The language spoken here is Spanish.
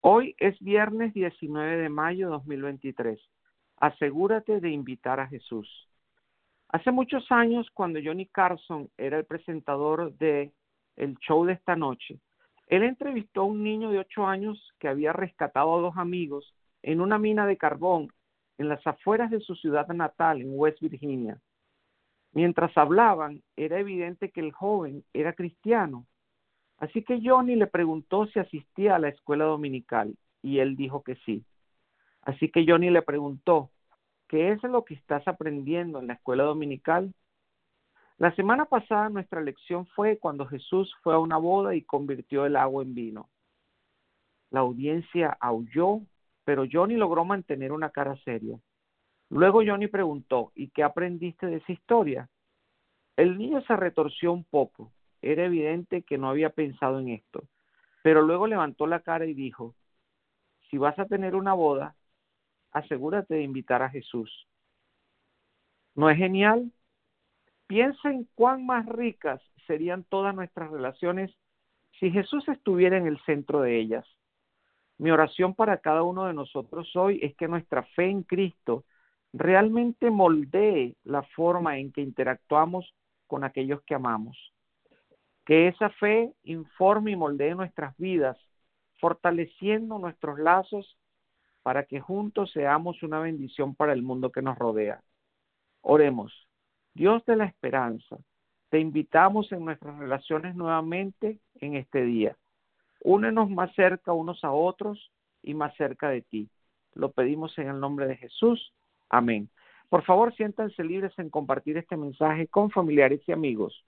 Hoy es viernes 19 de mayo 2023. Asegúrate de invitar a Jesús. Hace muchos años, cuando Johnny Carson era el presentador de el show de esta noche, él entrevistó a un niño de 8 años que había rescatado a dos amigos en una mina de carbón en las afueras de su ciudad natal, en West Virginia. Mientras hablaban, era evidente que el joven era cristiano Así que Johnny le preguntó si asistía a la escuela dominical y él dijo que sí. Así que Johnny le preguntó, ¿qué es lo que estás aprendiendo en la escuela dominical? La semana pasada nuestra lección fue cuando Jesús fue a una boda y convirtió el agua en vino. La audiencia aulló, pero Johnny logró mantener una cara seria. Luego Johnny preguntó, ¿y qué aprendiste de esa historia? El niño se retorció un poco, era evidente que no había pensado en esto, pero luego levantó la cara y dijo, si vas a tener una boda, asegúrate de invitar a Jesús. ¿No es genial? Piensa en cuán más ricas serían todas nuestras relaciones si Jesús estuviera en el centro de ellas. Mi oración para cada uno de nosotros hoy es que nuestra fe en Cristo realmente moldee la forma en que interactuamos con aquellos que amamos. Que esa fe informe y moldee nuestras vidas, fortaleciendo nuestros lazos para que juntos seamos una bendición para el mundo que nos rodea. Oremos. Dios de la esperanza, te invitamos en nuestras relaciones nuevamente en este día. Únenos más cerca unos a otros y más cerca de ti. Lo pedimos en el nombre de Jesús. Amén. Por favor, siéntanse libres en compartir este mensaje con familiares y amigos.